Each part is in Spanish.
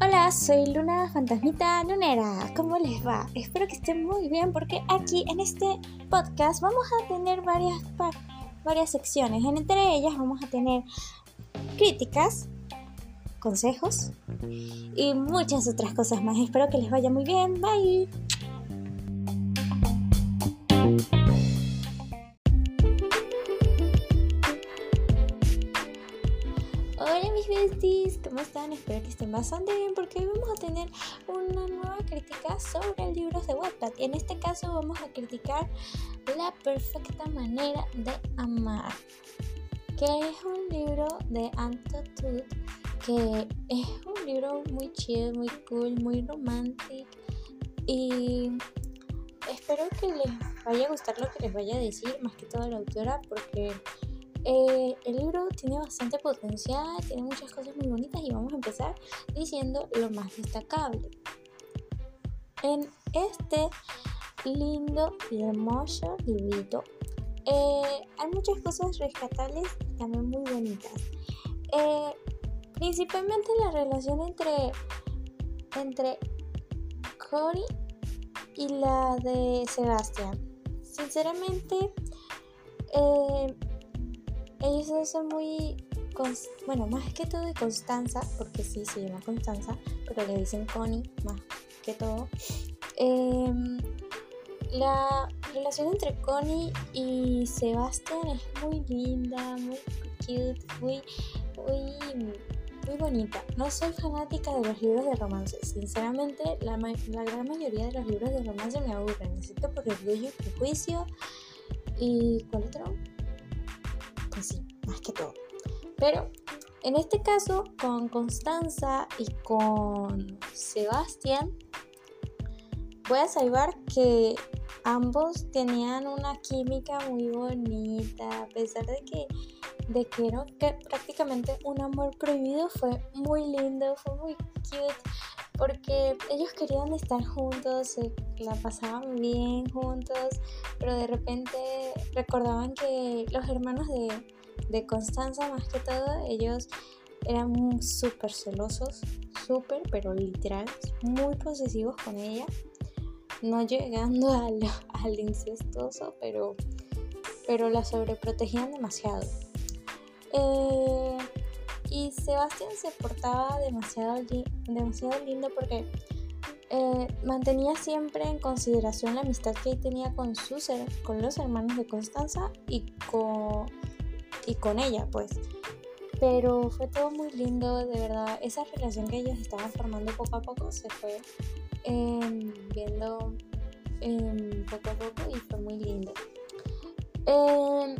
Hola, soy Luna Fantasmita Lunera. ¿Cómo les va? Espero que estén muy bien porque aquí en este podcast vamos a tener varias, varias secciones. Entre ellas vamos a tener críticas, consejos y muchas otras cosas más. Espero que les vaya muy bien. Bye. ¿Cómo están? Espero que estén bastante bien porque hoy vamos a tener una nueva crítica sobre libros de Wattpad. En este caso vamos a criticar La perfecta manera de amar, que es un libro de Anto Tut, que es un libro muy chido, muy cool, muy romántico y espero que les vaya a gustar lo que les vaya a decir, más que todo la autora, porque eh, el libro tiene bastante potencial, tiene muchas cosas muy bonitas y vamos a empezar diciendo lo más destacable. En este lindo y hermoso librito eh, hay muchas cosas rescatables y también muy bonitas. Eh, principalmente la relación entre, entre Cory y la de Sebastián. Sinceramente, ellos son muy, bueno, más que todo de Constanza, porque sí se llama Constanza, pero le dicen Connie más que todo. Em, la relación entre Connie y Sebastián es muy linda, muy cute, muy, muy, muy bonita. No soy fanática de los libros de romance. Sinceramente, la, la gran mayoría de los libros de romance me aburren, excepto por Orgullo y Prejuicio. ¿Y cuál otro? Que todo. Pero en este caso, con Constanza y con Sebastián, voy a salvar que ambos tenían una química muy bonita, a pesar de que, de que era prácticamente un amor prohibido, fue muy lindo, fue muy cute, porque ellos querían estar juntos, se la pasaban bien juntos, pero de repente recordaban que los hermanos de, de Constanza, más que todo, ellos eran súper celosos, súper, pero literal, muy posesivos con ella, no llegando al, incestuoso, pero, pero la sobreprotegían demasiado. Eh, y Sebastián se portaba demasiado, demasiado lindo porque eh, mantenía siempre en consideración la amistad que tenía con, sus, con los hermanos de Constanza y con, y con ella, pues. Pero fue todo muy lindo, de verdad. Esa relación que ellos estaban formando poco a poco se fue em, viendo em, poco a poco y fue muy lindo. Em,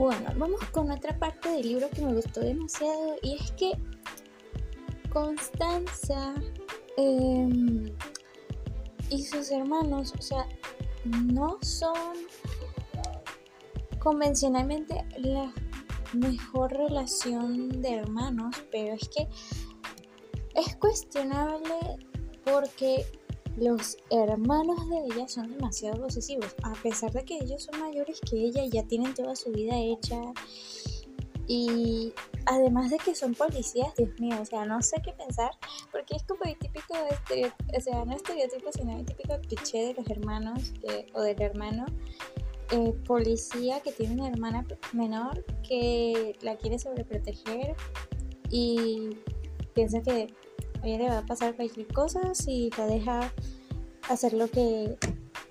Bueno, vamos con otra parte del libro que me gustó demasiado y es que Constanza em, y sus hermanos, o sea, no son convencionalmente la mejor relación de hermanos, pero es que es cuestionable porque los hermanos de ella son demasiado posesivos, a pesar de que ellos son mayores que ella y ya tienen toda su vida hecha. Y además de que son policías, Dios mío, o sea, no sé qué pensar, porque es como el típico, o sea, no estereotipo, sino el típico cliché de los hermanos o del hermano eh, policía que tiene una hermana menor que la quiere sobreproteger y piensa que a ella le va a pasar cualquier cosa si la deja hacer lo que,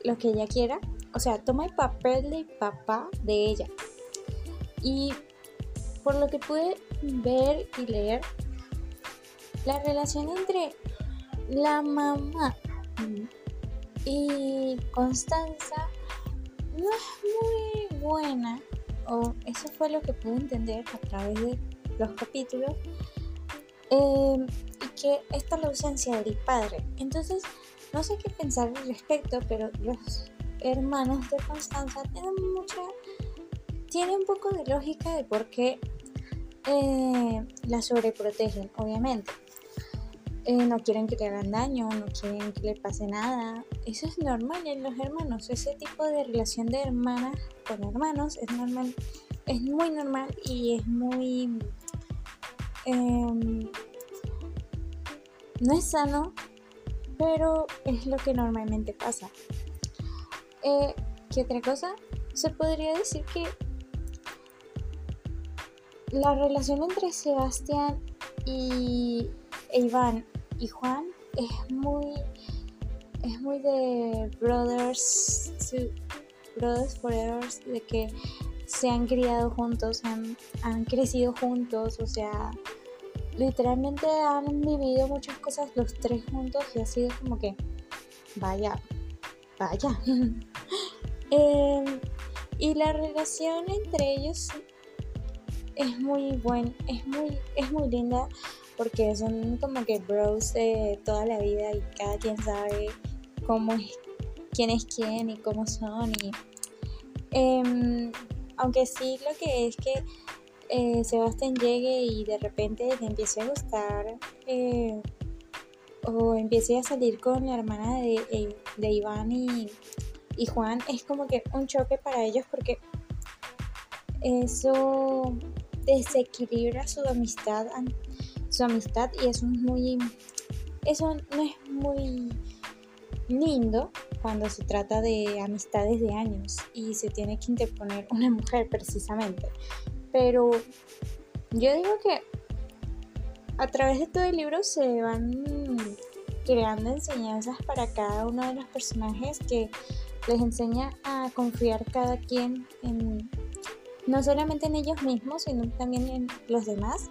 lo que ella quiera. O sea, toma el papel de papá de ella. Y por lo que pude ver y leer, la relación entre la mamá y Constanza no es muy buena, o eso fue lo que pude entender a través de los capítulos, eh, y que esta la ausencia del padre. Entonces, no sé qué pensar al respecto, pero los hermanos de Constanza tienen mucha. Tiene un poco de lógica de por qué eh, la sobreprotegen, obviamente. eh, no quieren que le hagan daño, no quieren que le pase nada. Eso es normal en los hermanos. Ese tipo de relación de hermanas con hermanos es normal, es muy normal y es muy... Em, no es sano, pero es lo que normalmente pasa. Eh, ¿Qué otra cosa? Se podría decir que la relación entre Sebastián y Iván y Juan es muy es muy de brothers brothers forever de que se han criado juntos han, han crecido juntos o sea literalmente han vivido muchas cosas los tres juntos y ha sido como que vaya vaya. Em, y la relación entre ellos es muy buena, es muy, es muy linda porque son como que bros de toda la vida y cada quien sabe cómo es, quién es quién y cómo son. Y, em, aunque sí lo que es que eh, Sebastián llegue y de repente le empiece a gustar eh, o empiece a salir con la hermana de, de Iván y, y Juan, es como que un choque para ellos porque eso desequilibra su amistad, su amistad y eso es muy, eso no es muy lindo cuando se trata de amistades de años y se tiene que interponer una mujer precisamente. Pero yo digo que a través de todo el libro se van creando enseñanzas para cada uno de los personajes que les enseña a confiar cada quien en no solamente en ellos mismos, sino también en los demás.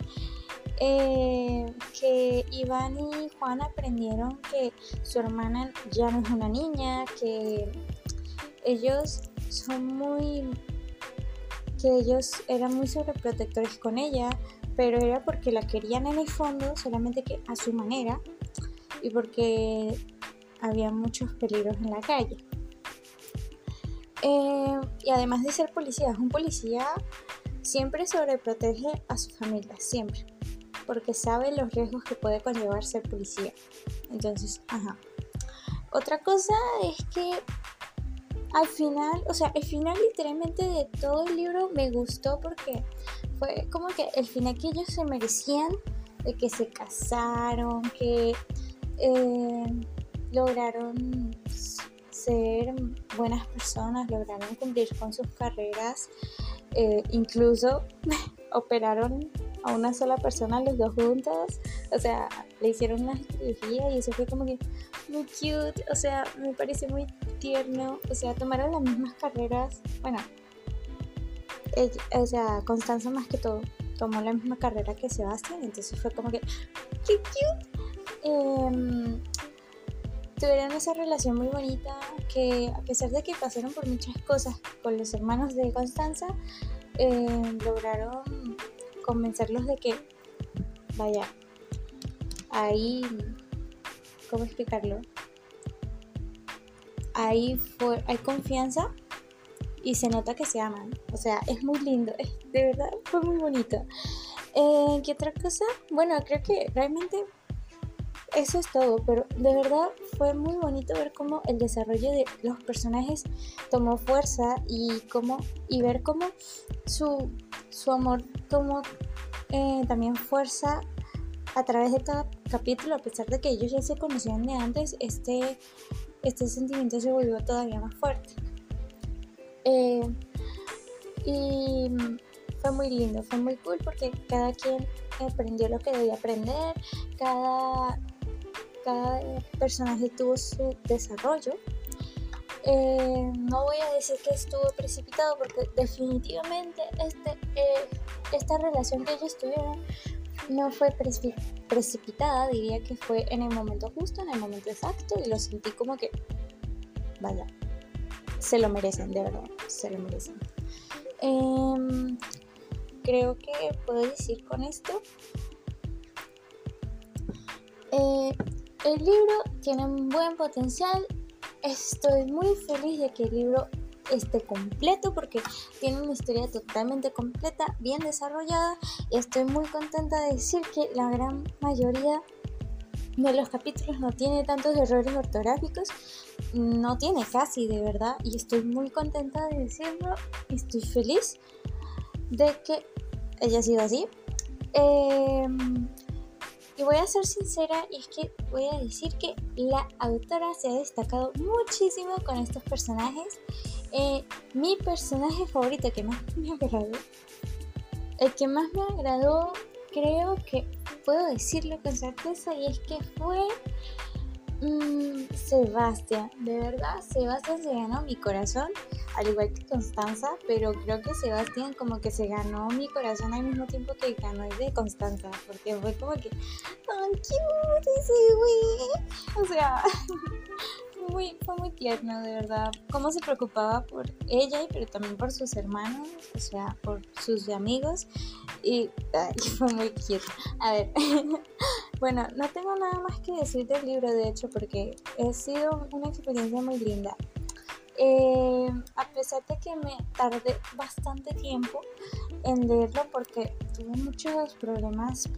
Eh, que Iván y Juan aprendieron que su hermana ya no es una niña, que ellos son muy, que ellos eran muy sobreprotectores con ella, pero era porque la querían en el fondo, solamente que a su manera y porque había muchos peligros en la calle. Eh, y además de ser policía, es un policía siempre sobreprotege a su familia, siempre. Porque sabe los riesgos que puede conllevar ser policía. Entonces, ajá. Otra cosa es que al final, o sea, el final literalmente de todo el libro me gustó porque fue como que el final que ellos se merecían, de que se casaron, que eh, lograron ser buenas personas, lograron cumplir con sus carreras, eh, incluso operaron a una sola persona los dos juntos, o sea, le hicieron una cirugía y eso fue como que muy cute, o sea, me parece muy tierno, o sea, tomaron las mismas carreras, bueno, o sea, Constanza más que todo tomó la misma carrera que Sebastián, entonces fue como que, qué cute. Em, tuvieron esa relación muy bonita que a pesar de que pasaron por muchas cosas con los hermanos de Constanza, eh, lograron convencerlos de que, vaya, ahí, ¿cómo explicarlo? Ahí fue, hay confianza y se nota que se aman. O sea, es muy lindo, de verdad fue muy bonito. Eh, ¿Qué otra cosa? Bueno, creo que realmente eso es todo, pero de verdad fue muy bonito ver cómo el desarrollo de los personajes tomó fuerza y cómo y ver cómo su, su amor tomó eh, también fuerza a través de cada capítulo, a pesar de que ellos ya se conocían de antes, este, este sentimiento se volvió todavía más fuerte. Eh, y fue muy lindo, fue muy cool porque cada quien aprendió lo que debía aprender, cada cada personaje tuvo su desarrollo. Eh, no voy a decir que estuvo precipitado porque definitivamente este, eh, esta relación que ellos tuvieron no fue precipitada, diría que fue en el momento justo, en el momento exacto y lo sentí como que, vaya, se lo merecen, de verdad, se lo merecen. Em, creo que puedo decir con esto. Eh, el libro tiene un buen potencial. Estoy muy feliz de que el libro esté completo porque tiene una historia totalmente completa, bien desarrollada. Y estoy muy contenta de decir que la gran mayoría de los capítulos no tiene tantos errores ortográficos, no tiene casi de verdad y estoy muy contenta de decirlo, estoy feliz de que haya sido así. Em, y voy a ser sincera y es que voy a decir que la autora se ha destacado muchísimo con estos personajes. Eh, mi personaje favorito que más me agradó, el que más me agradó creo que puedo decirlo con certeza y es que fue Mm, Sebastián, de verdad, Sebastián se ganó mi corazón, al igual que Constanza, pero creo que Sebastián como que se ganó mi corazón al mismo tiempo que ganó el de Constanza, porque fue como que, ¡tan cute ese güey! O sea, muy, fue muy tierno, de verdad. Cómo se preocupaba por ella, pero también por sus hermanos, o sea, por sus amigos. Y fue muy cute. A ver, bueno, no tengo nada más que decir del libro, de hecho, porque ha sido una experiencia muy linda. Eh, a pesar de que me tardé bastante tiempo en leerlo porque tuve muchos problemas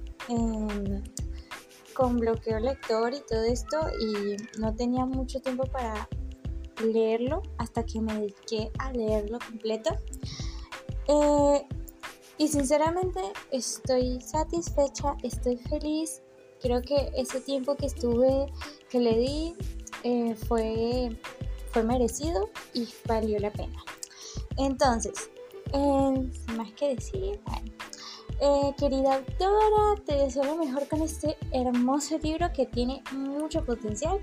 con bloqueo lector y todo esto y no tenía mucho tiempo para leerlo hasta que me dediqué a leerlo completo. Eh, y sinceramente estoy satisfecha, estoy feliz. Creo que ese tiempo que estuve, que le di, eh, fue, fue merecido y valió la pena. Entonces, eh, más que decir, bueno, eh, querida autora, te deseo lo mejor con este hermoso libro que tiene mucho potencial.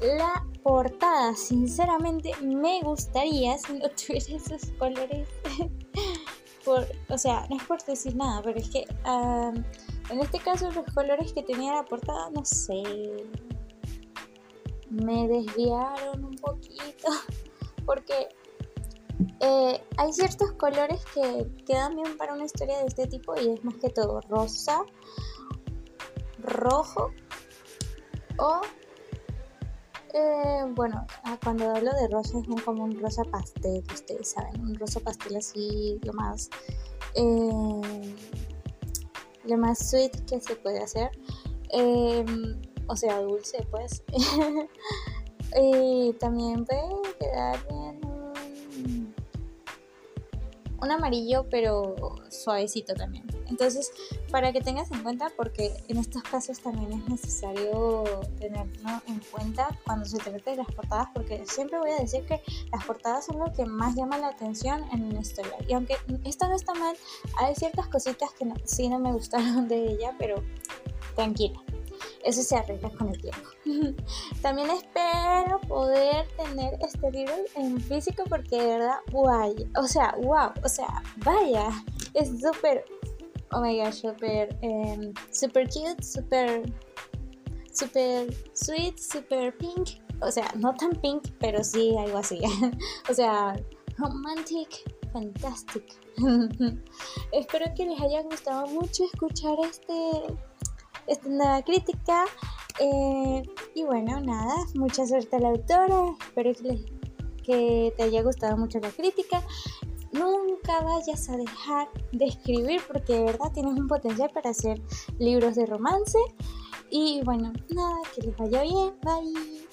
La portada, sinceramente, me gustaría si no tuviera esos colores. por, o sea, no es por decir nada, pero es que en este caso los colores que tenía la portada, no sé, me desviaron un poquito. Porque eh, hay ciertos colores que quedan bien para una historia de este tipo y es más que todo rosa, rojo o eh, bueno, ah, cuando hablo de rosa es como un rosa pastel, ustedes saben, un rosa pastel así lo más eh, lo más sweet que se puede hacer, o sea dulce pues, y también puede quedar bien un amarillo pero suavecito también. Entonces, para que tengas en cuenta, porque en estos casos también es necesario tenerlo en cuenta cuando se trate de las portadas, porque siempre voy a decir que las portadas son lo que más llama la atención en una historia. Y aunque esto no está mal, hay ciertas cositas que sí no me gustaron de ella, pero tranquila eso se arregla con el tiempo. También espero poder tener este libro en físico porque de verdad, guay, o sea, wow, o sea, vaya, es súper, oh my gosh, súper, um, super cute, súper, súper sweet, súper pink, o sea, no tan pink, pero sí algo así, o sea, romantic, fantastic. espero que les haya gustado mucho escuchar este esta nueva crítica. Eh, y bueno, nada, mucha suerte a la autora. Espero que, que te haya gustado mucho la crítica. Nunca vayas a dejar de escribir porque de verdad tienes un potencial para hacer libros de romance. Y bueno, nada, que les vaya bien. Bye.